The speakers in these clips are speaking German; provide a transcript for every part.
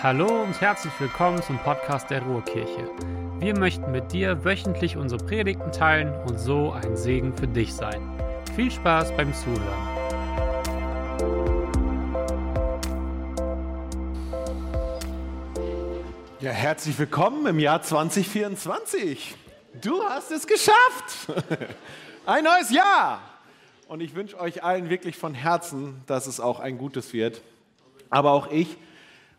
Hallo und herzlich willkommen zum Podcast der Ruhrkirche. Wir möchten mit dir wöchentlich unsere Predigten teilen und so ein Segen für dich sein. Viel Spaß beim Zuhören. Ja, herzlich willkommen im Jahr 2024. Du hast es geschafft. Ein neues Jahr. Und ich wünsche euch allen wirklich von Herzen, dass es auch ein gutes wird. Aber auch ich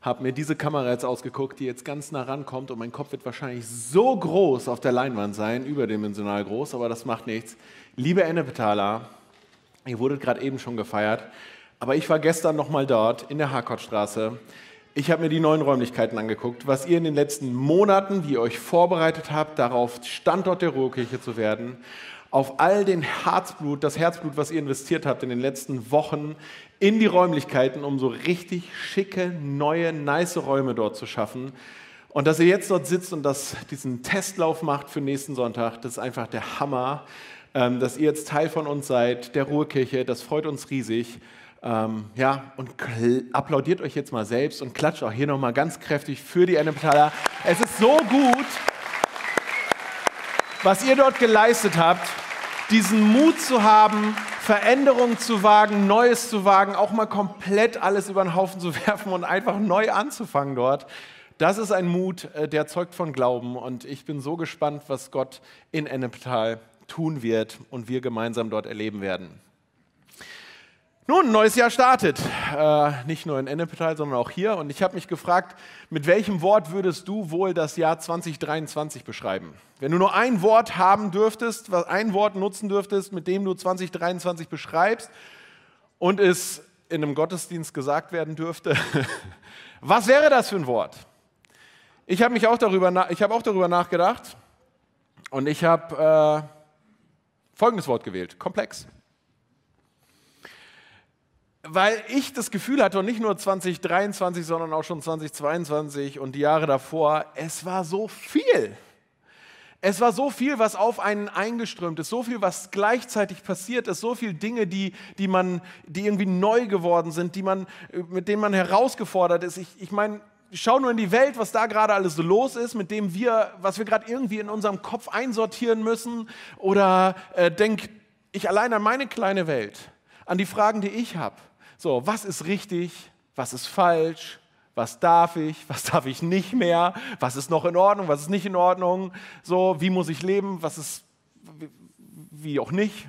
habe mir diese Kamera jetzt ausgeguckt, die jetzt ganz nah rankommt und mein Kopf wird wahrscheinlich so groß auf der Leinwand sein, überdimensional groß, aber das macht nichts. Liebe Ennepetaler, ihr wurdet gerade eben schon gefeiert, aber ich war gestern nochmal dort in der Harkortstraße. Ich habe mir die neuen Räumlichkeiten angeguckt, was ihr in den letzten Monaten, wie ihr euch vorbereitet habt, darauf Standort der Ruhrkirche zu werden, auf all den Herzblut, das Herzblut, was ihr investiert habt in den letzten Wochen in die Räumlichkeiten, um so richtig schicke, neue, nice Räume dort zu schaffen. Und dass ihr jetzt dort sitzt und das, diesen Testlauf macht für nächsten Sonntag, das ist einfach der Hammer. Ähm, dass ihr jetzt Teil von uns seid, der Ruhrkirche, das freut uns riesig. Ähm, ja, und applaudiert euch jetzt mal selbst und klatscht auch hier nochmal ganz kräftig für die Ennepetaler. Es ist so gut, was ihr dort geleistet habt, diesen Mut zu haben, Veränderungen zu wagen, Neues zu wagen, auch mal komplett alles über den Haufen zu werfen und einfach neu anzufangen dort. Das ist ein Mut, äh, der zeugt von Glauben und ich bin so gespannt, was Gott in Ennepetal tun wird und wir gemeinsam dort erleben werden. Nun, ein neues Jahr startet. Äh, nicht nur in Ennepetal, sondern auch hier. Und ich habe mich gefragt, mit welchem Wort würdest du wohl das Jahr 2023 beschreiben? Wenn du nur ein Wort haben dürftest, ein Wort nutzen dürftest, mit dem du 2023 beschreibst und es in einem Gottesdienst gesagt werden dürfte, was wäre das für ein Wort? Ich habe auch, darüber, auch darüber nachgedacht und ich habe äh, folgendes Wort gewählt, komplex weil ich das Gefühl hatte, und nicht nur 2023, sondern auch schon 2022 und die Jahre davor, es war so viel. Es war so viel, was auf einen eingeströmt ist, so viel, was gleichzeitig passiert ist, so viele Dinge, die, die, man, die irgendwie neu geworden sind, die man, mit denen man herausgefordert ist. Ich, ich meine, schau nur in die Welt, was da gerade alles so los ist, mit dem wir, was wir gerade irgendwie in unserem Kopf einsortieren müssen. Oder äh, denk ich allein an meine kleine Welt, an die Fragen, die ich habe. So, was ist richtig, was ist falsch, was darf ich, was darf ich nicht mehr, was ist noch in Ordnung, was ist nicht in Ordnung, so, wie muss ich leben, was ist, wie auch nicht.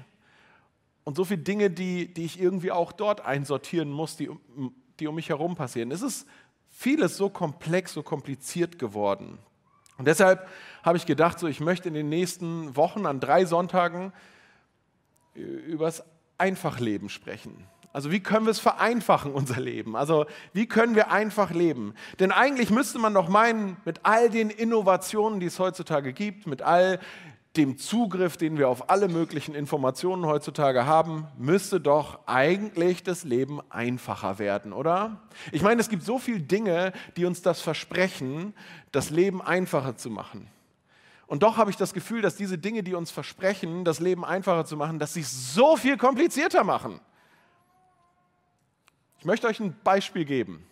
Und so viele Dinge, die, die ich irgendwie auch dort einsortieren muss, die, die um mich herum passieren. Es ist vieles so komplex, so kompliziert geworden. Und deshalb habe ich gedacht, so, ich möchte in den nächsten Wochen an drei Sonntagen über das Einfachleben sprechen. Also wie können wir es vereinfachen, unser Leben? Also wie können wir einfach leben? Denn eigentlich müsste man doch meinen, mit all den Innovationen, die es heutzutage gibt, mit all dem Zugriff, den wir auf alle möglichen Informationen heutzutage haben, müsste doch eigentlich das Leben einfacher werden, oder? Ich meine, es gibt so viele Dinge, die uns das versprechen, das Leben einfacher zu machen. Und doch habe ich das Gefühl, dass diese Dinge, die uns versprechen, das Leben einfacher zu machen, dass sie es so viel komplizierter machen. Ich möchte euch ein Beispiel geben.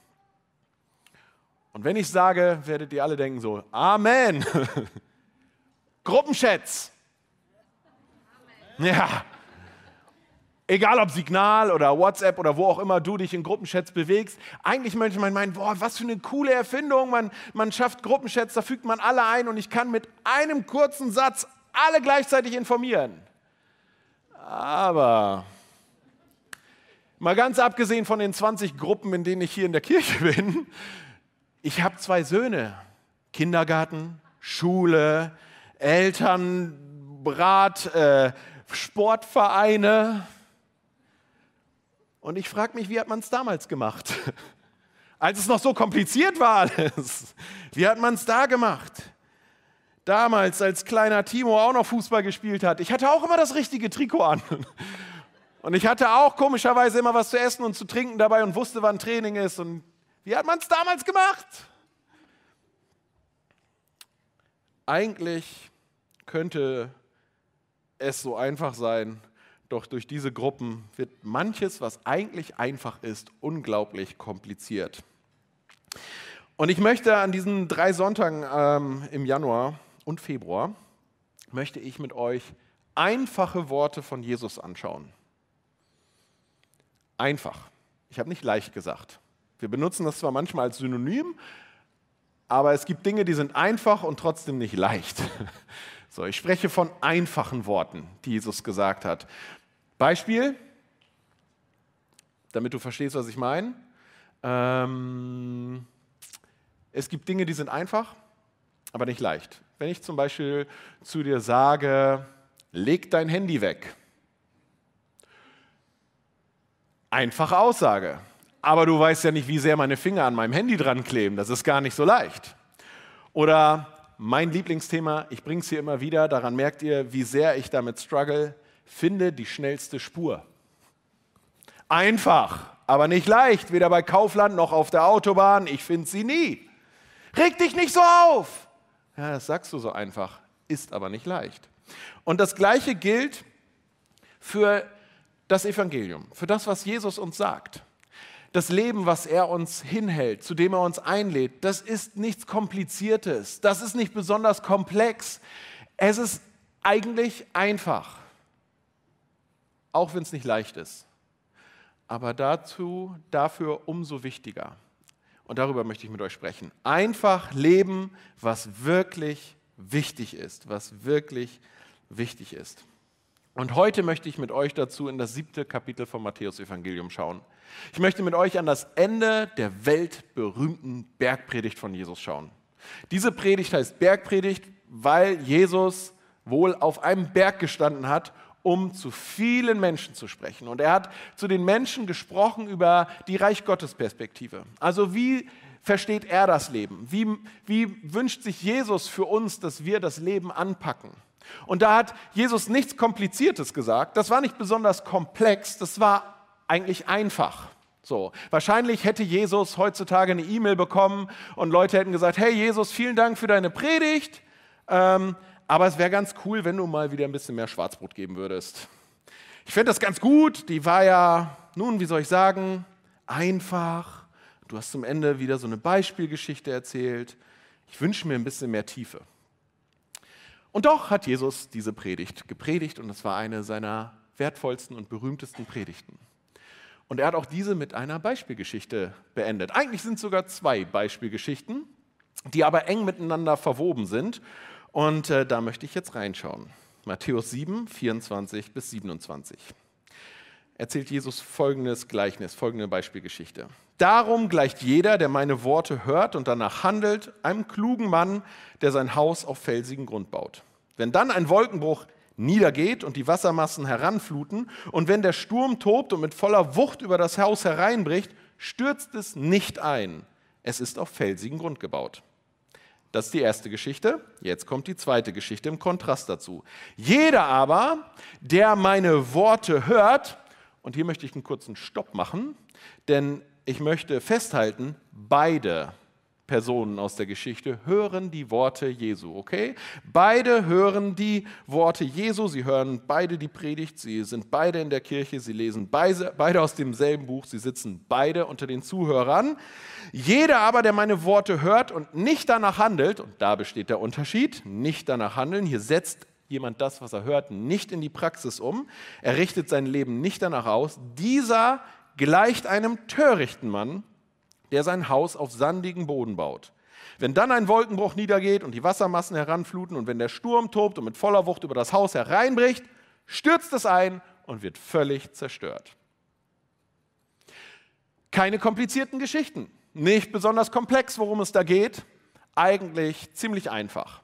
Und wenn ich sage, werdet ihr alle denken so, Amen. Gruppenchats. Ja. Egal ob Signal oder WhatsApp oder wo auch immer du dich in Gruppenchats bewegst, eigentlich möchte man meinen, boah, was für eine coole Erfindung. Man, man schafft Gruppenchats, da fügt man alle ein und ich kann mit einem kurzen Satz alle gleichzeitig informieren. Aber Mal ganz abgesehen von den 20 Gruppen, in denen ich hier in der Kirche bin, ich habe zwei Söhne. Kindergarten, Schule, Elternrat, äh, Sportvereine. Und ich frage mich, wie hat man es damals gemacht? Als es noch so kompliziert war alles. Wie hat man es da gemacht? Damals, als kleiner Timo auch noch Fußball gespielt hat. Ich hatte auch immer das richtige Trikot an. Und ich hatte auch komischerweise immer was zu essen und zu trinken dabei und wusste, wann Training ist. Und wie hat man es damals gemacht? Eigentlich könnte es so einfach sein, doch durch diese Gruppen wird manches, was eigentlich einfach ist, unglaublich kompliziert. Und ich möchte an diesen drei Sonntagen ähm, im Januar und Februar, möchte ich mit euch einfache Worte von Jesus anschauen. Einfach. Ich habe nicht leicht gesagt. Wir benutzen das zwar manchmal als Synonym, aber es gibt Dinge, die sind einfach und trotzdem nicht leicht. So, ich spreche von einfachen Worten, die Jesus gesagt hat. Beispiel, damit du verstehst, was ich meine. Ähm, es gibt Dinge, die sind einfach, aber nicht leicht. Wenn ich zum Beispiel zu dir sage, leg dein Handy weg. Einfache Aussage. Aber du weißt ja nicht, wie sehr meine Finger an meinem Handy dran kleben. Das ist gar nicht so leicht. Oder mein Lieblingsthema, ich bringe es hier immer wieder, daran merkt ihr, wie sehr ich damit struggle, finde die schnellste Spur. Einfach, aber nicht leicht, weder bei Kaufland noch auf der Autobahn, ich finde sie nie. Reg dich nicht so auf. Ja, das sagst du so einfach, ist aber nicht leicht. Und das Gleiche gilt für das Evangelium, für das, was Jesus uns sagt. Das Leben, was er uns hinhält, zu dem er uns einlädt, das ist nichts Kompliziertes, das ist nicht besonders komplex. Es ist eigentlich einfach, auch wenn es nicht leicht ist. Aber dazu, dafür umso wichtiger. Und darüber möchte ich mit euch sprechen. Einfach leben, was wirklich wichtig ist, was wirklich wichtig ist. Und heute möchte ich mit euch dazu in das siebte Kapitel vom Matthäus-Evangelium schauen. Ich möchte mit euch an das Ende der weltberühmten Bergpredigt von Jesus schauen. Diese Predigt heißt Bergpredigt, weil Jesus wohl auf einem Berg gestanden hat, um zu vielen Menschen zu sprechen. Und er hat zu den Menschen gesprochen über die Reich Gottes Perspektive. Also wie versteht er das Leben? Wie, wie wünscht sich Jesus für uns, dass wir das Leben anpacken? Und da hat Jesus nichts Kompliziertes gesagt. Das war nicht besonders komplex, das war eigentlich einfach. So, wahrscheinlich hätte Jesus heutzutage eine E-Mail bekommen und Leute hätten gesagt: Hey Jesus, vielen Dank für deine Predigt, ähm, aber es wäre ganz cool, wenn du mal wieder ein bisschen mehr Schwarzbrot geben würdest. Ich fände das ganz gut. Die war ja, nun, wie soll ich sagen, einfach. Du hast zum Ende wieder so eine Beispielgeschichte erzählt. Ich wünsche mir ein bisschen mehr Tiefe. Und doch hat Jesus diese Predigt gepredigt und es war eine seiner wertvollsten und berühmtesten Predigten. Und er hat auch diese mit einer Beispielgeschichte beendet. Eigentlich sind es sogar zwei Beispielgeschichten, die aber eng miteinander verwoben sind. Und äh, da möchte ich jetzt reinschauen. Matthäus 7, 24 bis 27 erzählt Jesus folgendes Gleichnis, folgende Beispielgeschichte. Darum gleicht jeder, der meine Worte hört und danach handelt, einem klugen Mann, der sein Haus auf felsigen Grund baut. Wenn dann ein Wolkenbruch niedergeht und die Wassermassen heranfluten und wenn der Sturm tobt und mit voller Wucht über das Haus hereinbricht, stürzt es nicht ein. Es ist auf felsigen Grund gebaut. Das ist die erste Geschichte. Jetzt kommt die zweite Geschichte im Kontrast dazu. Jeder aber, der meine Worte hört und hier möchte ich einen kurzen Stopp machen, denn ich möchte festhalten, beide Personen aus der Geschichte hören die Worte Jesu, okay? Beide hören die Worte Jesu, sie hören beide die Predigt, sie sind beide in der Kirche, sie lesen beide, beide aus demselben Buch, sie sitzen beide unter den Zuhörern. Jeder aber, der meine Worte hört und nicht danach handelt, und da besteht der Unterschied, nicht danach handeln, hier setzt jemand das, was er hört, nicht in die Praxis um, er richtet sein Leben nicht danach aus, dieser gleicht einem törichten Mann, der sein Haus auf sandigen Boden baut. Wenn dann ein Wolkenbruch niedergeht und die Wassermassen heranfluten und wenn der Sturm tobt und mit voller Wucht über das Haus hereinbricht, stürzt es ein und wird völlig zerstört. Keine komplizierten Geschichten, nicht besonders komplex, worum es da geht, eigentlich ziemlich einfach.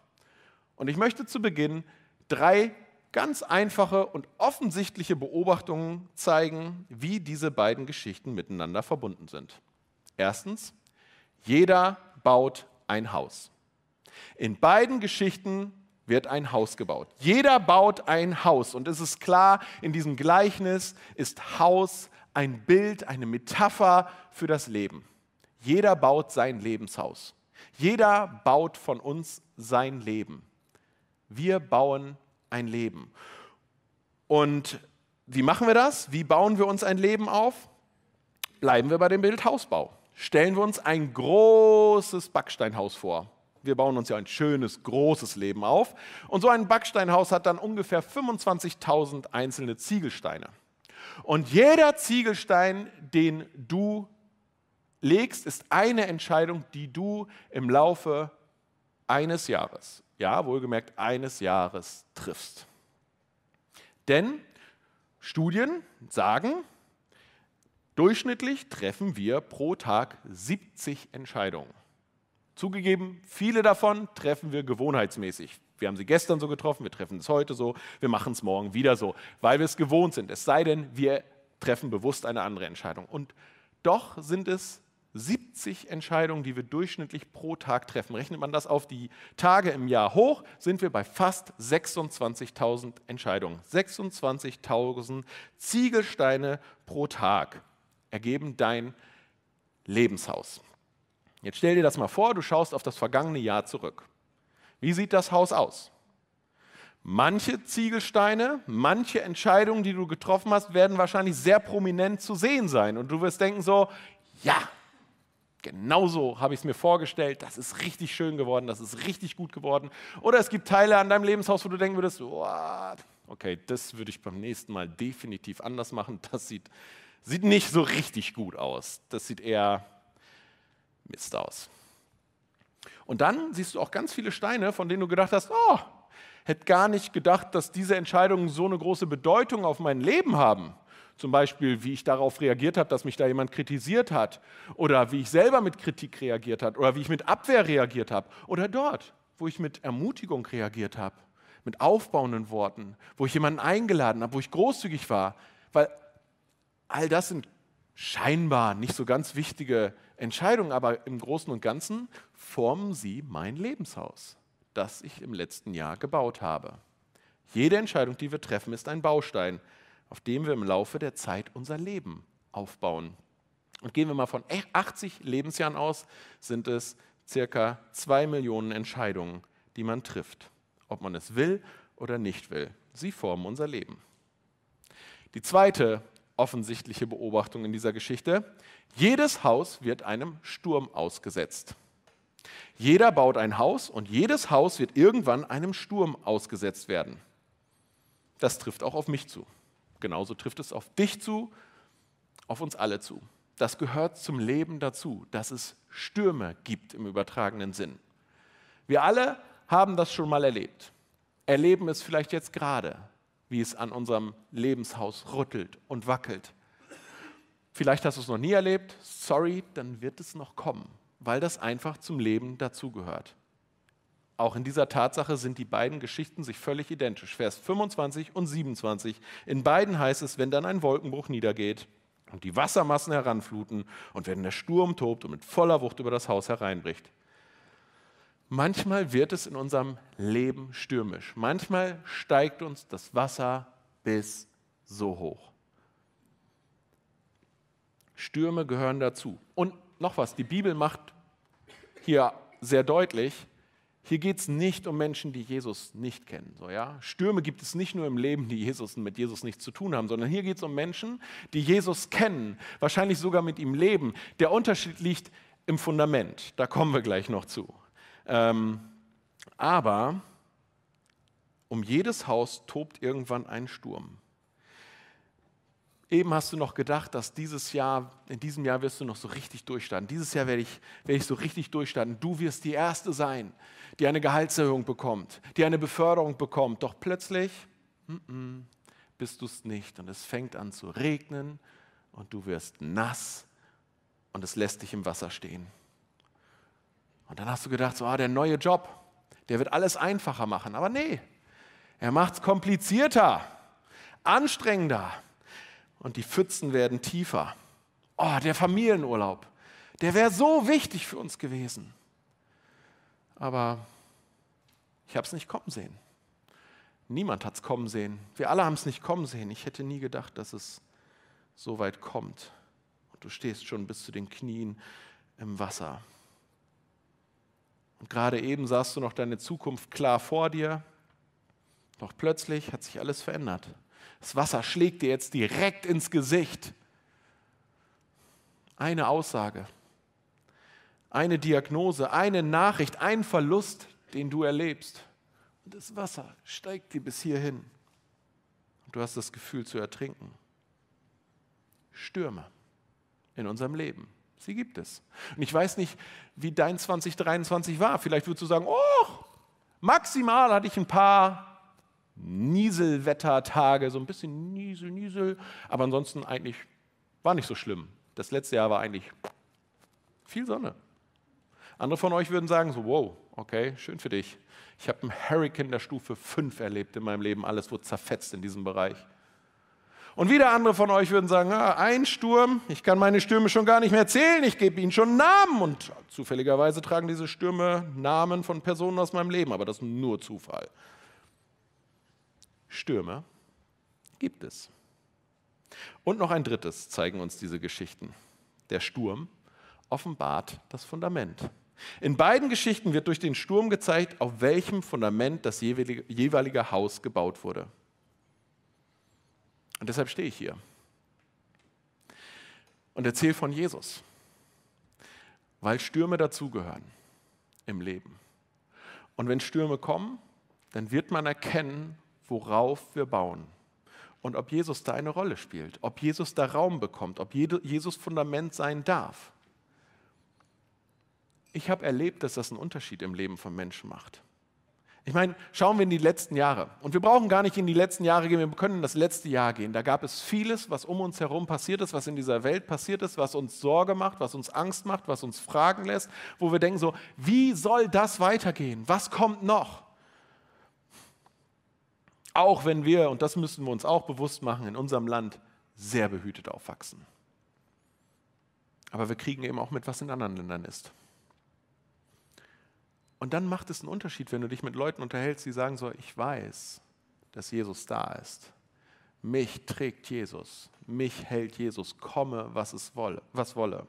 Und ich möchte zu Beginn drei ganz einfache und offensichtliche Beobachtungen zeigen, wie diese beiden Geschichten miteinander verbunden sind. Erstens, jeder baut ein Haus. In beiden Geschichten wird ein Haus gebaut. Jeder baut ein Haus. Und es ist klar, in diesem Gleichnis ist Haus ein Bild, eine Metapher für das Leben. Jeder baut sein Lebenshaus. Jeder baut von uns sein Leben. Wir bauen ein Leben. Und wie machen wir das? Wie bauen wir uns ein Leben auf? Bleiben wir bei dem Bild Hausbau. stellen wir uns ein großes Backsteinhaus vor. Wir bauen uns ja ein schönes, großes Leben auf. Und so ein Backsteinhaus hat dann ungefähr 25.000 einzelne Ziegelsteine. Und jeder Ziegelstein, den du legst, ist eine Entscheidung, die du im Laufe eines Jahres, ja, wohlgemerkt eines Jahres triffst. Denn Studien sagen, durchschnittlich treffen wir pro Tag 70 Entscheidungen. Zugegeben, viele davon treffen wir gewohnheitsmäßig. Wir haben sie gestern so getroffen, wir treffen es heute so, wir machen es morgen wieder so, weil wir es gewohnt sind. Es sei denn, wir treffen bewusst eine andere Entscheidung. Und doch sind es 70 Entscheidungen, die wir durchschnittlich pro Tag treffen. Rechnet man das auf die Tage im Jahr hoch, sind wir bei fast 26.000 Entscheidungen. 26.000 Ziegelsteine pro Tag ergeben dein Lebenshaus. Jetzt stell dir das mal vor, du schaust auf das vergangene Jahr zurück. Wie sieht das Haus aus? Manche Ziegelsteine, manche Entscheidungen, die du getroffen hast, werden wahrscheinlich sehr prominent zu sehen sein. Und du wirst denken so, ja, genauso habe ich es mir vorgestellt, das ist richtig schön geworden, das ist richtig gut geworden. Oder es gibt Teile an deinem Lebenshaus, wo du denken würdest, okay, das würde ich beim nächsten Mal definitiv anders machen. Das sieht, sieht nicht so richtig gut aus. Das sieht eher Mist aus. Und dann siehst du auch ganz viele Steine, von denen du gedacht hast, oh, hätte gar nicht gedacht, dass diese Entscheidungen so eine große Bedeutung auf mein Leben haben. Zum Beispiel, wie ich darauf reagiert habe, dass mich da jemand kritisiert hat. Oder wie ich selber mit Kritik reagiert habe. Oder wie ich mit Abwehr reagiert habe. Oder dort, wo ich mit Ermutigung reagiert habe. Mit aufbauenden Worten. Wo ich jemanden eingeladen habe, wo ich großzügig war. Weil all das sind scheinbar nicht so ganz wichtige Entscheidungen, aber im Großen und Ganzen formen sie mein Lebenshaus, das ich im letzten Jahr gebaut habe. Jede Entscheidung, die wir treffen, ist ein Baustein, auf dem wir im Laufe der Zeit unser Leben aufbauen. Und gehen wir mal von 80 Lebensjahren aus, sind es circa zwei Millionen Entscheidungen, die man trifft, ob man es will oder nicht will. Sie formen unser Leben. Die zweite offensichtliche Beobachtung in dieser Geschichte. Jedes Haus wird einem Sturm ausgesetzt. Jeder baut ein Haus und jedes Haus wird irgendwann einem Sturm ausgesetzt werden. Das trifft auch auf mich zu. Genauso trifft es auf dich zu, auf uns alle zu. Das gehört zum Leben dazu, dass es Stürme gibt im übertragenen Sinn. Wir alle haben das schon mal erlebt, erleben es vielleicht jetzt gerade, wie es an unserem Lebenshaus rüttelt und wackelt. Vielleicht hast du es noch nie erlebt, sorry, dann wird es noch kommen, weil das einfach zum Leben dazugehört. Auch in dieser Tatsache sind die beiden Geschichten sich völlig identisch. Vers 25 und 27. In beiden heißt es, wenn dann ein Wolkenbruch niedergeht und die Wassermassen heranfluten und wenn der Sturm tobt und mit voller Wucht über das Haus hereinbricht. Manchmal wird es in unserem Leben stürmisch. Manchmal steigt uns das Wasser bis so hoch. Stürme gehören dazu. Und noch was, die Bibel macht hier sehr deutlich, hier geht es nicht um Menschen, die Jesus nicht kennen. So, ja? Stürme gibt es nicht nur im Leben, die Jesus mit Jesus nichts zu tun haben, sondern hier geht es um Menschen, die Jesus kennen, wahrscheinlich sogar mit ihm leben. Der Unterschied liegt im Fundament, da kommen wir gleich noch zu. Ähm, aber um jedes Haus tobt irgendwann ein Sturm. Eben hast du noch gedacht, dass dieses Jahr, in diesem Jahr wirst du noch so richtig durchstarten. Dieses Jahr werde ich, werde ich so richtig durchstarten. Du wirst die Erste sein, die eine Gehaltserhöhung bekommt, die eine Beförderung bekommt. Doch plötzlich mm -mm, bist du es nicht und es fängt an zu regnen und du wirst nass und es lässt dich im Wasser stehen. Und dann hast du gedacht, so, ah, der neue Job, der wird alles einfacher machen. Aber nee, er macht es komplizierter, anstrengender und die Pfützen werden tiefer. Oh, der Familienurlaub, der wäre so wichtig für uns gewesen. Aber ich habe es nicht kommen sehen. Niemand hat es kommen sehen. Wir alle haben es nicht kommen sehen. Ich hätte nie gedacht, dass es so weit kommt. Und du stehst schon bis zu den Knien im Wasser. Und gerade eben sahst du noch deine Zukunft klar vor dir, doch plötzlich hat sich alles verändert. Das Wasser schlägt dir jetzt direkt ins Gesicht. Eine Aussage, eine Diagnose, eine Nachricht, ein Verlust, den du erlebst. Und das Wasser steigt dir bis hierhin. Und du hast das Gefühl zu ertrinken. Stürme in unserem Leben. Sie gibt es. Und ich weiß nicht, wie dein 2023 war. Vielleicht würdest du sagen, oh, maximal hatte ich ein paar Nieselwettertage, so ein bisschen Niesel, Niesel, aber ansonsten eigentlich war nicht so schlimm. Das letzte Jahr war eigentlich viel Sonne. Andere von euch würden sagen, so, wow, okay, schön für dich. Ich habe einen Hurricane der Stufe 5 erlebt in meinem Leben, alles wurde zerfetzt in diesem Bereich. Und wieder andere von euch würden sagen, ah, ein Sturm, ich kann meine Stürme schon gar nicht mehr zählen, ich gebe ihnen schon Namen. Und zufälligerweise tragen diese Stürme Namen von Personen aus meinem Leben, aber das ist nur Zufall. Stürme gibt es. Und noch ein drittes zeigen uns diese Geschichten. Der Sturm offenbart das Fundament. In beiden Geschichten wird durch den Sturm gezeigt, auf welchem Fundament das jeweilige, Haus gebaut wurde. Und deshalb stehe ich hier und erzähle von Jesus, weil Stürme dazugehören im Leben. Und wenn Stürme kommen, dann wird man erkennen, worauf wir bauen. Und ob Jesus da eine Rolle spielt, ob Jesus da Raum bekommt, ob Jesus Fundament sein darf. Ich habe erlebt, dass das einen Unterschied im Leben von Menschen macht. Ich meine, schauen wir in die letzten Jahre. Und wir brauchen gar nicht in die letzten Jahre gehen, wir können in das letzte Jahr gehen. Da gab es vieles, was um uns herum passiert ist, was in dieser Welt passiert ist, was uns Sorge macht, was uns Angst macht, was uns fragen lässt, wo wir denken so, wie soll das weitergehen? Was kommt noch? Auch wenn wir, und das müssen wir uns auch bewusst machen, in unserem Land sehr behütet aufwachsen. Aber wir kriegen eben auch mit, was in anderen Ländern ist. Und dann macht es einen Unterschied, wenn du dich mit Leuten unterhältst, die sagen so, ich weiß, dass Jesus da ist. Mich trägt Jesus, mich hält Jesus, komme, was es wolle, was wolle.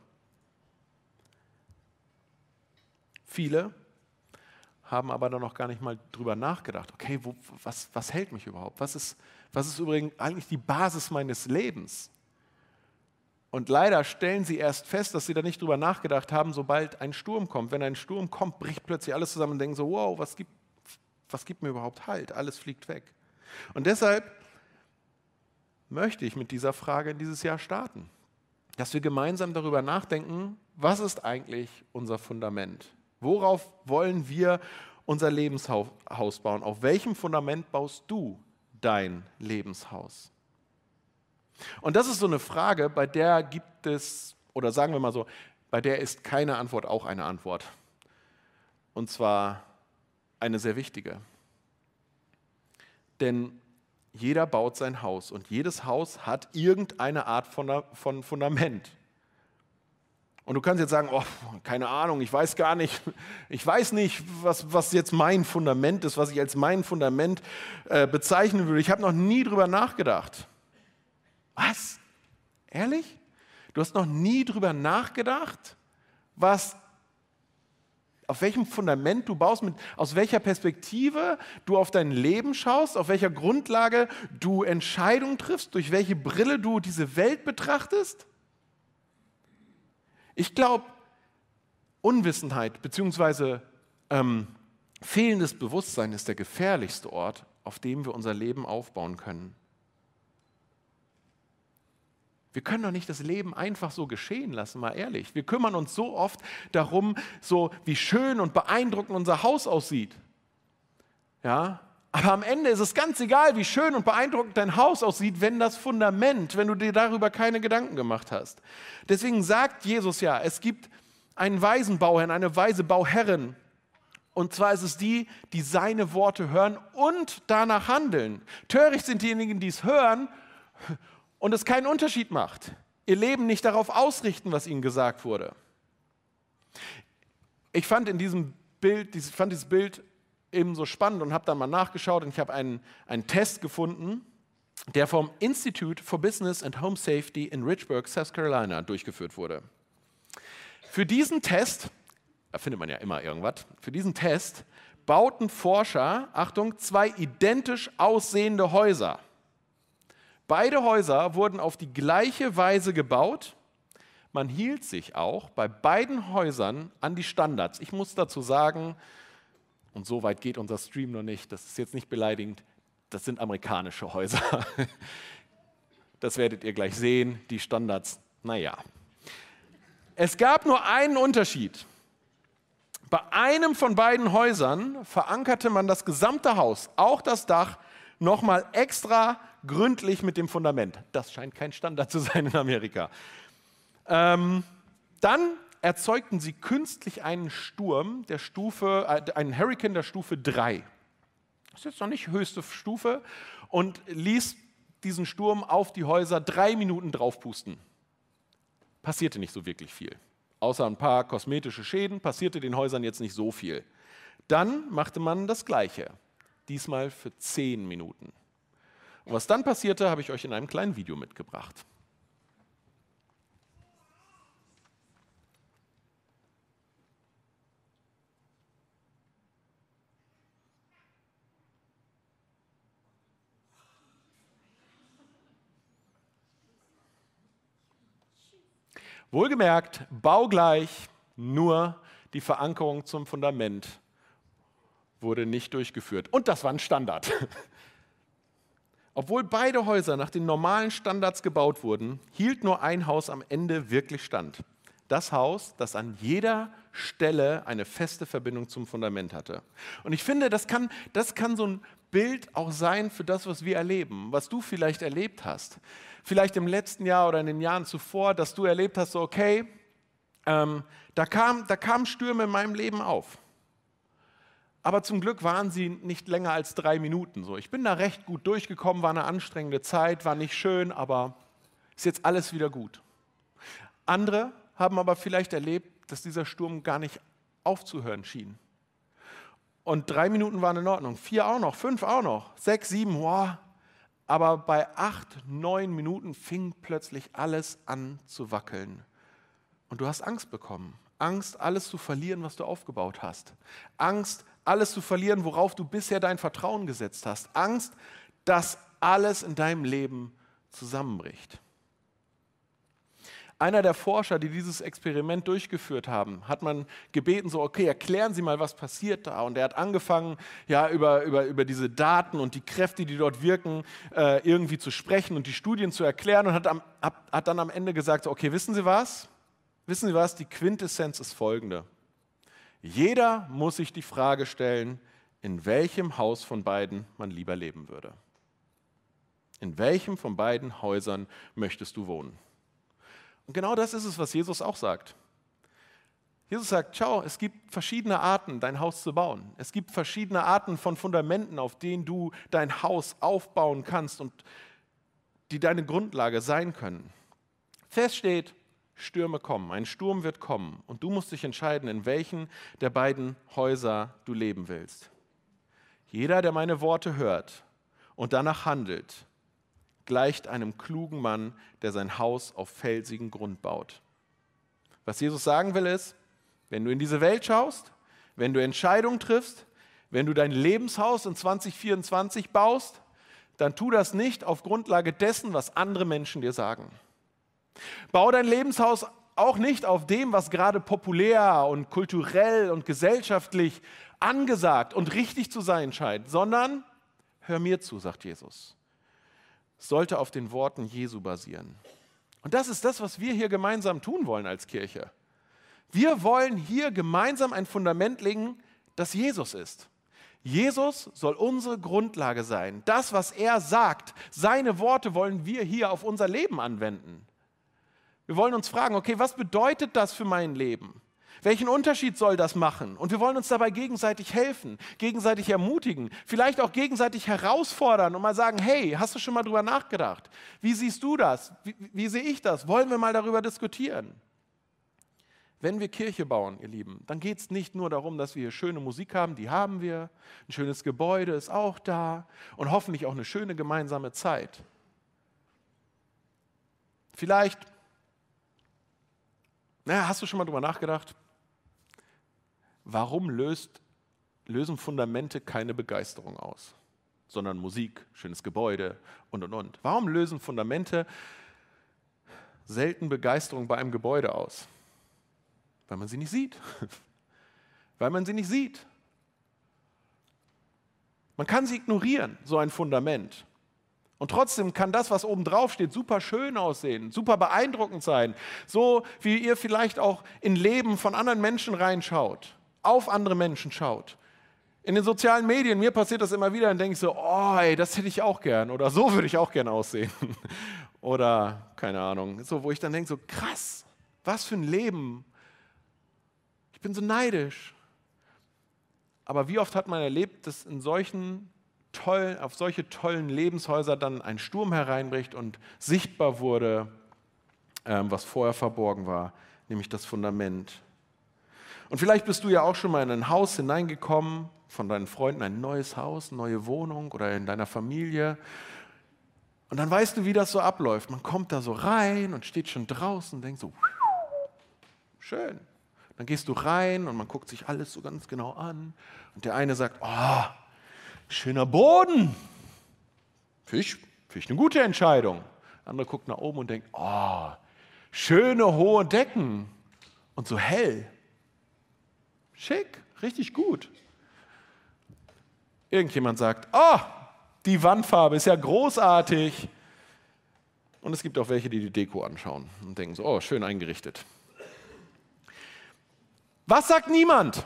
Viele haben aber dann noch gar nicht mal drüber nachgedacht, okay, wo, was, was hält mich überhaupt? Was ist, was ist übrigens eigentlich die Basis meines Lebens? Und leider stellen sie erst fest, dass sie da nicht drüber nachgedacht haben, sobald ein Sturm kommt. Wenn ein Sturm kommt, bricht plötzlich alles zusammen und denken so, wow, was gibt, was gibt mir überhaupt Halt? Alles fliegt weg. Und deshalb möchte ich mit dieser Frage in dieses Jahr starten. Dass wir gemeinsam darüber nachdenken, was ist eigentlich unser Fundament? Worauf wollen wir unser Lebenshaus bauen? Auf welchem Fundament baust du dein Lebenshaus? Und das ist so eine Frage, bei der gibt es, oder sagen wir mal so, bei der ist keine Antwort auch eine Antwort. Und zwar eine sehr wichtige. Denn jeder baut sein Haus und jedes Haus hat irgendeine Art von Fundament. Und du kannst jetzt sagen, oh, keine Ahnung, ich weiß gar nicht, ich weiß nicht, was, was jetzt mein Fundament ist, was ich als mein Fundament äh, bezeichnen würde. Ich habe noch nie drüber nachgedacht. Was? Ehrlich? Du hast noch nie drüber nachgedacht, was, auf welchem Fundament du baust, mit, aus welcher Perspektive du auf dein Leben schaust, auf welcher Grundlage du Entscheidungen triffst, durch welche Brille du diese Welt betrachtest? Ich glaube, Unwissenheit bzw. Ähm, fehlendes Bewusstsein ist der gefährlichste Ort, auf dem wir unser Leben aufbauen können. Wir können doch nicht das Leben einfach so geschehen lassen, mal ehrlich. Wir kümmern uns so oft darum, so wie schön und beeindruckend unser Haus aussieht. Ja, aber am Ende ist es ganz egal, wie schön und beeindruckend dein Haus aussieht, wenn das Fundament, wenn du dir darüber keine Gedanken gemacht hast. Deswegen sagt Jesus ja, es gibt einen weisen Bauherrn, eine weise Bauherrin. Und zwar ist es die, die seine Worte hören und danach handeln. Töricht sind diejenigen, die es hören und es keinen Unterschied macht. Ihr Leben nicht darauf ausrichten, was ihnen gesagt wurde. Ich fand in diesem Bild, ich fand dieses Bild eben so spannend und habe dann mal nachgeschaut und ich habe einen, einen Test gefunden, der vom Institute for Business and Home Safety in Richburg, South Carolina durchgeführt wurde. Für diesen Test, da findet man ja immer irgendwas, für diesen Test bauten Forscher, Achtung, zwei identisch aussehende Häuser. Beide Häuser wurden auf die gleiche Weise gebaut. man hielt sich auch bei beiden Häusern an die Standards. Ich muss dazu sagen, und so weit geht unser Stream noch nicht, das ist jetzt nicht beleidigend, das sind amerikanische Häuser. Das werdet ihr gleich sehen, die Standards, naja. Es gab nur einen Unterschied. Bei einem von beiden Häusern verankerte man das gesamte Haus, auch das Dach, nochmal extra gründlich mit dem Fundament. Das scheint kein Standard zu sein in Amerika. Ähm, dann erzeugten sie künstlich einen Sturm der Stufe, äh, einen Hurricane der Stufe 3. Das ist jetzt noch nicht höchste Stufe und ließ diesen Sturm auf die Häuser drei Minuten draufpusten. Passierte nicht so wirklich viel. Außer ein paar kosmetische Schäden passierte den Häusern jetzt nicht so viel. Dann machte man das Gleiche, diesmal für zehn Minuten. Und was dann passierte, habe ich euch in einem kleinen Video mitgebracht. Wohlgemerkt, baugleich, nur die Verankerung zum Fundament wurde nicht durchgeführt. Und das war ein Standard. Obwohl beide Häuser nach den normalen Standards gebaut wurden, hielt nur ein Haus am Ende wirklich stand. Das Haus, das an jeder Stelle eine feste Verbindung zum Fundament hatte. Und ich finde, das kann, das kann so ein Bild auch sein für das, was wir erleben, was du vielleicht erlebt hast vielleicht im letzten Jahr oder in den Jahren zuvor, dass du erlebt hast, so okay, ähm, da, kam, da kamen Stürme in meinem Leben auf. Aber zum Glück waren sie nicht länger als drei Minuten. So, ich bin da recht gut durchgekommen, war eine anstrengende Zeit, war nicht schön, aber ist jetzt alles wieder gut. Andere haben aber vielleicht erlebt, dass dieser Sturm gar nicht aufzuhören schien. Und drei Minuten waren in Ordnung, vier auch noch, fünf auch noch, sechs, sieben, wow, aber bei acht, neun Minuten fing plötzlich alles an zu wackeln. Und du hast Angst bekommen. Angst, alles zu verlieren, was du aufgebaut hast. Angst, alles zu verlieren, worauf du bisher dein Vertrauen gesetzt hast. Angst, dass alles in deinem Leben zusammenbricht. Einer der Forscher, die dieses Experiment durchgeführt haben, hat man gebeten, so, okay, erklären Sie mal, was passiert da. Und er hat angefangen, ja, über, über, über diese Daten und die Kräfte, die dort wirken, äh, irgendwie zu sprechen und die Studien zu erklären und hat, am, hat dann am Ende gesagt, okay, wissen Sie was? Wissen Sie was? Die Quintessenz ist folgende. Jeder muss sich die Frage stellen, in welchem Haus von beiden man lieber leben würde. In welchem von beiden Häusern möchtest du wohnen? Und genau das ist es, was Jesus auch sagt. Jesus sagt, schau, es gibt verschiedene Arten, dein Haus zu bauen. Es gibt verschiedene Arten von Fundamenten, auf denen du dein Haus aufbauen kannst und die deine Grundlage sein können. Fest steht, Stürme kommen, ein Sturm wird kommen und du musst dich entscheiden, in welchen der beiden Häuser du leben willst. Jeder, der meine Worte hört und danach handelt, gleicht einem klugen Mann, der sein Haus auf felsigen Grund baut. Was Jesus sagen will ist, wenn du in diese Welt schaust, wenn du Entscheidungen triffst, wenn du dein Lebenshaus in 2024 baust, dann tu das nicht auf Grundlage dessen, was andere Menschen dir sagen. Bau dein Lebenshaus auch nicht auf dem, was gerade populär und kulturell und gesellschaftlich angesagt und richtig zu sein scheint, sondern hör mir zu, sagt Jesus sollte auf den Worten Jesu basieren. Und das ist das, was wir hier gemeinsam tun wollen als Kirche. Wir wollen hier gemeinsam ein Fundament legen, das Jesus ist. Jesus soll unsere Grundlage sein. Das, was er sagt, seine Worte wollen wir hier auf unser Leben anwenden. Wir wollen uns fragen, okay, was bedeutet das für mein Leben? Welchen Unterschied soll das machen? Und wir wollen uns dabei gegenseitig helfen, gegenseitig ermutigen, vielleicht auch gegenseitig herausfordern und mal sagen, hey, hast du schon mal drüber nachgedacht? Wie siehst du das? Wie, wie sehe ich das? Wollen wir mal darüber diskutieren? Wenn wir Kirche bauen, ihr Lieben, dann geht es nicht nur darum, dass wir hier schöne Musik haben, die haben wir, ein schönes Gebäude ist auch da und hoffentlich auch eine schöne gemeinsame Zeit. Vielleicht, naja, hast du schon mal drüber nachgedacht? Warum löst, lösen Fundamente keine Begeisterung aus, sondern Musik, schönes Gebäude und und und? Warum lösen Fundamente selten Begeisterung bei einem Gebäude aus? Weil man sie nicht sieht. Weil man sie nicht sieht. Man kann sie ignorieren, so ein Fundament. Und trotzdem kann das, was oben drauf steht, super schön aussehen, super beeindruckend sein. So wie ihr vielleicht auch in Leben von anderen Menschen reinschaut, auf andere Menschen schaut. In den sozialen Medien, mir passiert das immer wieder, dann denke ich so, oh, ey, das hätte ich auch gern oder so würde ich auch gern aussehen. oder keine Ahnung, so wo ich dann denke so, krass, was für ein Leben. Ich bin so neidisch. Aber wie oft hat man erlebt, dass in solchen tollen, auf solche tollen Lebenshäuser dann ein Sturm hereinbricht und sichtbar wurde, ähm, was vorher verborgen war, nämlich das Fundament. Und vielleicht bist du ja auch schon mal in ein Haus hineingekommen, von deinen Freunden ein neues Haus, eine neue Wohnung oder in deiner Familie. Und dann weißt du, wie das so abläuft. Man kommt da so rein und steht schon draußen und denkt so, schön. Dann gehst du rein und man guckt sich alles so ganz genau an. Und der eine sagt, oh, schöner Boden. Find ich eine gute Entscheidung. Der andere guckt nach oben und denkt, oh, schöne hohe Decken und so hell. Schick, richtig gut. Irgendjemand sagt, oh, die Wandfarbe ist ja großartig. Und es gibt auch welche, die die Deko anschauen und denken so, oh, schön eingerichtet. Was sagt niemand?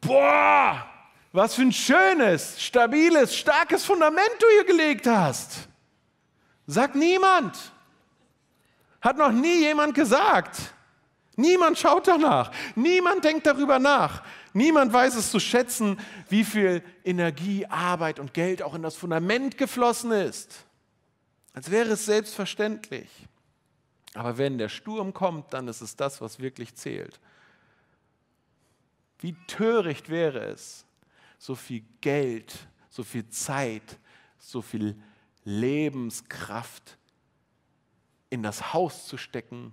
Boah, was für ein schönes, stabiles, starkes Fundament du hier gelegt hast. Sagt niemand. Hat noch nie jemand gesagt. Niemand schaut danach. Niemand denkt darüber nach. Niemand weiß es zu schätzen, wie viel Energie, Arbeit und Geld auch in das Fundament geflossen ist. Als wäre es selbstverständlich. Aber wenn der Sturm kommt, dann ist es das, was wirklich zählt. Wie töricht wäre es, so viel Geld, so viel Zeit, so viel Lebenskraft in das Haus zu stecken,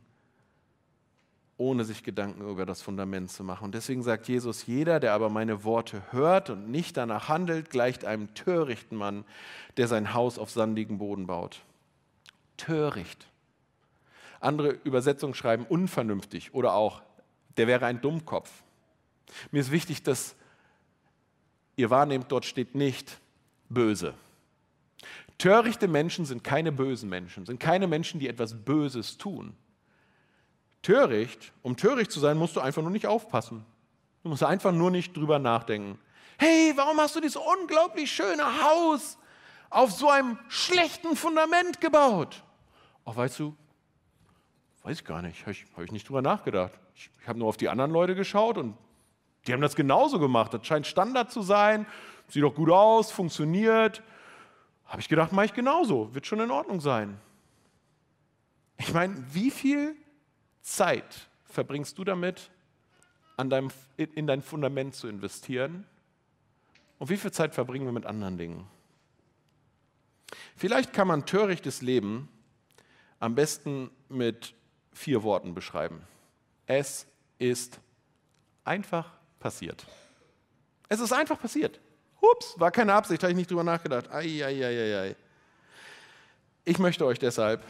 ohne sich Gedanken über das Fundament zu machen. Und deswegen sagt Jesus, jeder, der aber meine Worte hört und nicht danach handelt, gleicht einem törichten Mann, der sein Haus auf sandigen Boden baut. Töricht. Andere Übersetzungen schreiben unvernünftig oder auch, der wäre ein Dummkopf. Mir ist wichtig, dass ihr wahrnehmt, dort steht nicht böse. Törichte Menschen sind keine bösen Menschen, sind keine Menschen, die etwas Böses tun. Töricht, um töricht zu sein, musst du einfach nur nicht aufpassen. Du musst einfach nur nicht drüber nachdenken. Hey, warum hast du dieses unglaublich schöne Haus auf so einem schlechten Fundament gebaut? Ach, weißt du, weiß ich gar nicht, habe ich, hab ich nicht drüber nachgedacht. Ich, ich habe nur auf die anderen Leute geschaut und die haben das genauso gemacht. Das scheint Standard zu sein. Sieht doch gut aus, funktioniert. Habe ich gedacht, mache ich genauso. Wird schon in Ordnung sein. Ich meine, wie viel Zeit verbringst du damit, deinem, in dein Fundament zu investieren? Und wie viel Zeit verbringen wir mit anderen Dingen? Vielleicht kann man törichtes Leben am besten mit vier Worten beschreiben. Es ist einfach passiert. Es ist einfach passiert. Ups, war keine Absicht, habe ich nicht drüber nachgedacht. Ei, ei, ei, ei. Ich möchte euch deshalb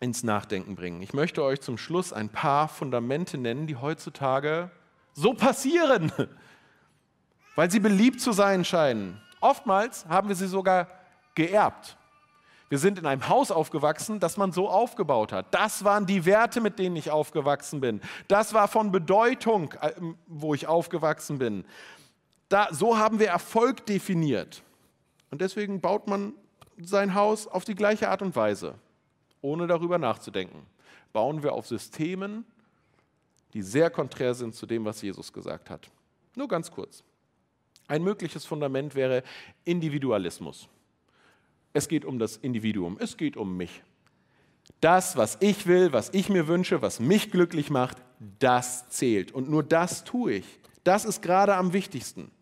ins Nachdenken bringen. Ich möchte euch zum Schluss ein paar Fundamente nennen, die heutzutage so passieren, weil sie beliebt zu sein scheinen. Oftmals haben wir sie sogar geerbt. Wir sind in einem Haus aufgewachsen, das man so aufgebaut hat. Das waren die Werte, mit denen ich aufgewachsen bin. Das war von Bedeutung, äh, wo ich aufgewachsen bin. Da, so haben wir Erfolg definiert. Und deswegen baut man sein Haus auf die gleiche Art und Weise, ohne darüber nachzudenken. Bauen wir auf Systemen, die sehr konträr sind zu dem, was Jesus gesagt hat. Nur ganz kurz. Ein mögliches Fundament wäre Individualismus. Es geht um das Individuum, es geht um mich. Das, was ich will, was ich mir wünsche, was mich glücklich macht, das zählt. Und nur das tue ich. Das ist gerade am wichtigsten.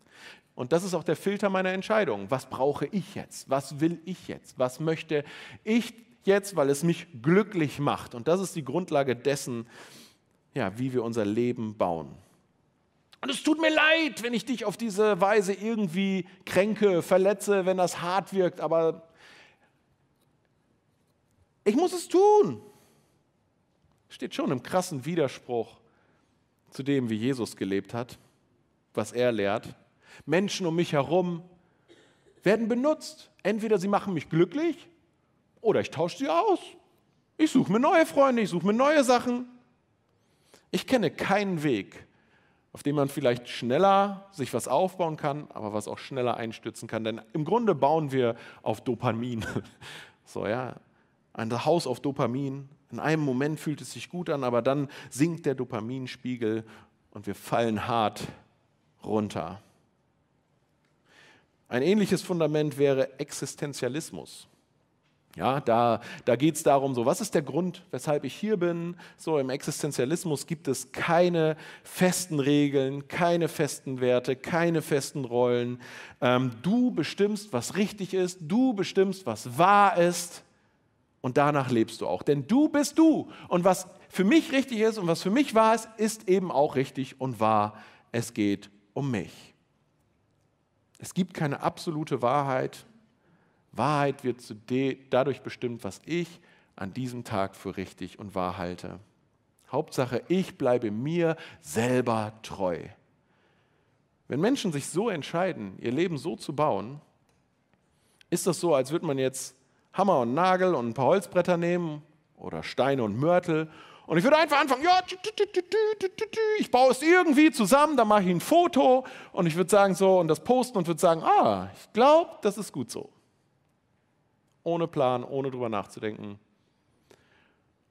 Und das ist auch der Filter meiner Entscheidung. Was brauche ich jetzt? Was will ich jetzt? Was möchte ich jetzt, weil es mich glücklich macht? Und das ist die Grundlage dessen, ja, wie wir unser Leben bauen. Und es tut mir leid, wenn ich dich auf diese Weise irgendwie kränke, verletze, wenn das hart wirkt, aber Ich muss es tun. Steht schon im krassen Widerspruch zu dem, wie Jesus gelebt hat, was er lehrt. Menschen um mich herum werden benutzt. Entweder sie machen mich glücklich oder ich tausche sie aus. Ich suche mir neue Freunde, ich suche mir neue Sachen. Ich kenne keinen Weg, auf dem man vielleicht schneller sich was aufbauen kann, aber was auch schneller einstürzen kann. Denn im Grunde bauen wir auf Dopamin. So, ja. Ein Haus auf Dopamin. In einem Moment fühlt es sich gut an, aber dann sinkt der Dopaminspiegel und wir fallen hart runter. Ein ähnliches Fundament wäre Existenzialismus. Ja, da, da geht es darum, so, was ist der Grund, weshalb ich hier bin? So, im Existenzialismus gibt es keine festen Regeln, keine festen Werte, keine festen Rollen. Ähm, du bestimmst, was richtig ist, du bestimmst, was wahr ist und danach lebst du auch. Denn du bist du und was für mich richtig ist und was für mich wahr ist, ist eben auch richtig und wahr. Es geht um mich. Es gibt keine absolute Wahrheit, Wahrheit wird dadurch bestimmt, was ich an diesem Tag für richtig und wahr halte. Hauptsache, ich bleibe mir selber treu. Wenn Menschen sich so entscheiden, ihr Leben so zu bauen, ist das so, als würde man jetzt Hammer und Nagel und ein paar Holzbretter nehmen oder Steine und Mörtel und ich würde einfach anfangen, ja, ich baue es irgendwie zusammen, dann mache ich ein Foto und ich würde sagen so und das posten und würde sagen, ah, ich glaube, das ist gut so ohne Plan, ohne drüber nachzudenken.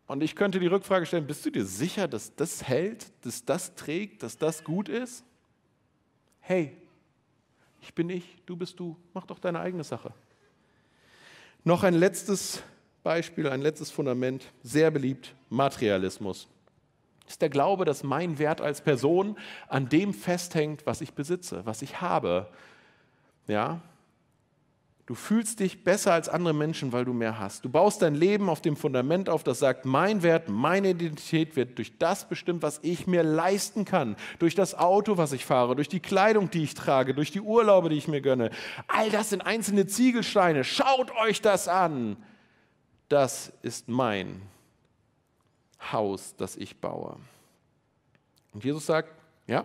Und ich könnte die Rückfrage stellen, bist du dir sicher, dass das hält, dass das trägt, dass das gut ist? Hey, ich bin ich, du bist du, mach doch deine eigene Sache. Noch ein letztes Beispiel, ein letztes Fundament, sehr beliebt, Materialismus. Ist der Glaube, dass mein Wert als Person an dem festhängt, was ich besitze, was ich habe. Ja, Du fühlst dich besser als andere Menschen, weil du mehr hast. Du baust dein Leben auf dem Fundament auf, das sagt, mein Wert, meine Identität wird durch das bestimmt, was ich mir leisten kann. Durch das Auto, was ich fahre, durch die Kleidung, die ich trage, durch die Urlaube, die ich mir gönne. All das sind einzelne Ziegelsteine. Schaut euch das an. Das ist mein Haus, das ich baue. Und Jesus sagt, ja,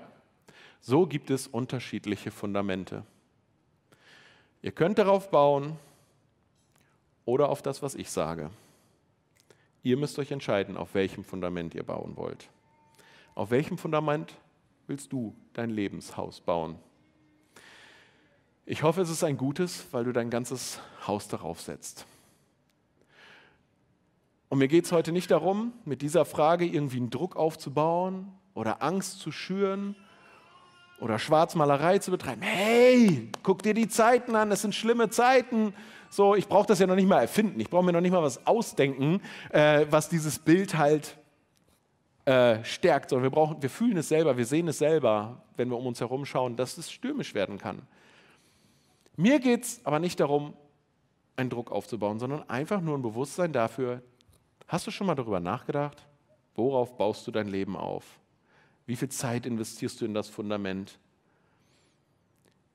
so gibt es unterschiedliche Fundamente. Ihr könnt darauf bauen oder auf das, was ich sage. Ihr müsst euch entscheiden, auf welchem Fundament ihr bauen wollt. Auf welchem Fundament willst du dein Lebenshaus bauen? Ich hoffe, es ist ein gutes, weil du dein ganzes Haus darauf setzt. Und mir geht es heute nicht darum, mit dieser Frage irgendwie einen Druck aufzubauen oder Angst zu schüren oder Schwarzmalerei zu betreiben. Hey, guck dir die Zeiten an, das sind schlimme Zeiten. So, ich brauche das ja noch nicht mal erfinden, ich brauche mir noch nicht mal was ausdenken, äh, was dieses Bild halt äh, stärkt, sondern wir, brauchen, wir fühlen es selber, wir sehen es selber, wenn wir um uns herum schauen, dass es stürmisch werden kann. Mir geht es aber nicht darum, einen Druck aufzubauen, sondern einfach nur ein Bewusstsein dafür, hast du schon mal darüber nachgedacht, worauf baust du dein Leben auf? Wie viel Zeit investierst du in das Fundament?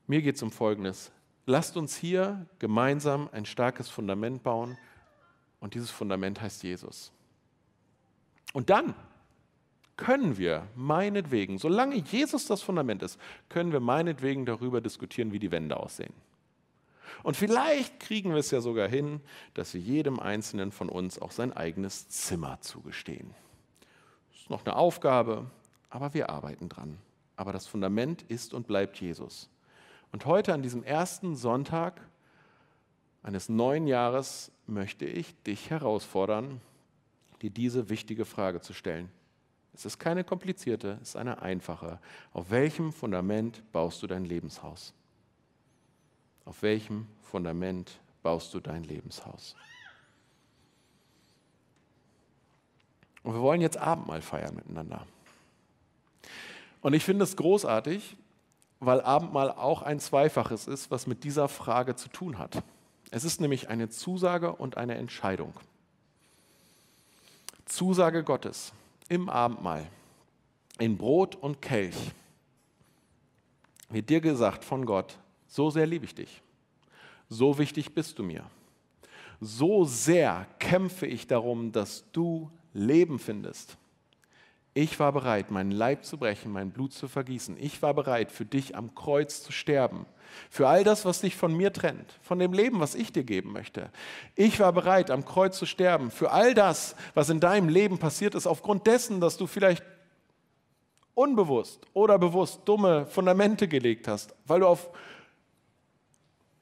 Mir geht es um Folgendes. Lasst uns hier gemeinsam ein starkes Fundament bauen und dieses Fundament heißt Jesus. Und dann können wir meinetwegen, solange Jesus das Fundament ist, können wir meinetwegen darüber diskutieren, wie die Wände aussehen. Und vielleicht kriegen wir es ja sogar hin, dass wir jedem Einzelnen von uns auch sein eigenes Zimmer zugestehen. Das ist noch eine Aufgabe, aber wir arbeiten dran. Aber das Fundament ist und bleibt Jesus. Und heute an diesem ersten Sonntag eines neuen Jahres möchte ich dich herausfordern, dir diese wichtige Frage zu stellen. Es ist keine komplizierte, es ist eine einfache. Auf welchem Fundament baust du dein Lebenshaus? Auf welchem Fundament baust du dein Lebenshaus? Und wir wollen jetzt Abendmahl feiern miteinander. Und ich finde es großartig, weil Abendmahl auch ein Zweifaches ist, was mit dieser Frage zu tun hat. Es ist nämlich eine Zusage und eine Entscheidung. Zusage Gottes im Abendmahl, in Brot und Kelch, wird dir gesagt von Gott, so sehr liebe ich dich, so wichtig bist du mir, so sehr kämpfe ich darum, dass du Leben findest. Ich war bereit, meinen Leib zu brechen, mein Blut zu vergießen. Ich war bereit, für dich am Kreuz zu sterben. Für all das, was dich von mir trennt, von dem Leben, was ich dir geben möchte. Ich war bereit, am Kreuz zu sterben. Für all das, was in deinem Leben passiert ist, aufgrund dessen, dass du vielleicht unbewusst oder bewusst dumme Fundamente gelegt hast, weil du auf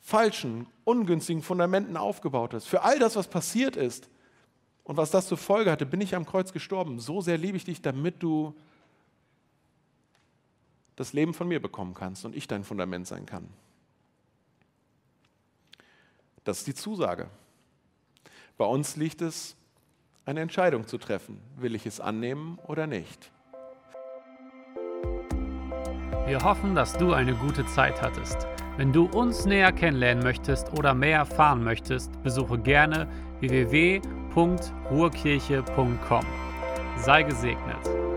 falschen, ungünstigen Fundamenten aufgebaut hast. Für all das, was passiert ist, und was das zur Folge hatte, bin ich am Kreuz gestorben. So sehr liebe ich dich, damit du das Leben von mir bekommen kannst und ich dein Fundament sein kann. Das ist die Zusage. Bei uns liegt es, eine Entscheidung zu treffen. Will ich es annehmen oder nicht? Wir hoffen, dass du eine gute Zeit hattest. Wenn du uns näher kennenlernen möchtest oder mehr erfahren möchtest, besuche gerne www.ruhrkirche.com. Sei gesegnet.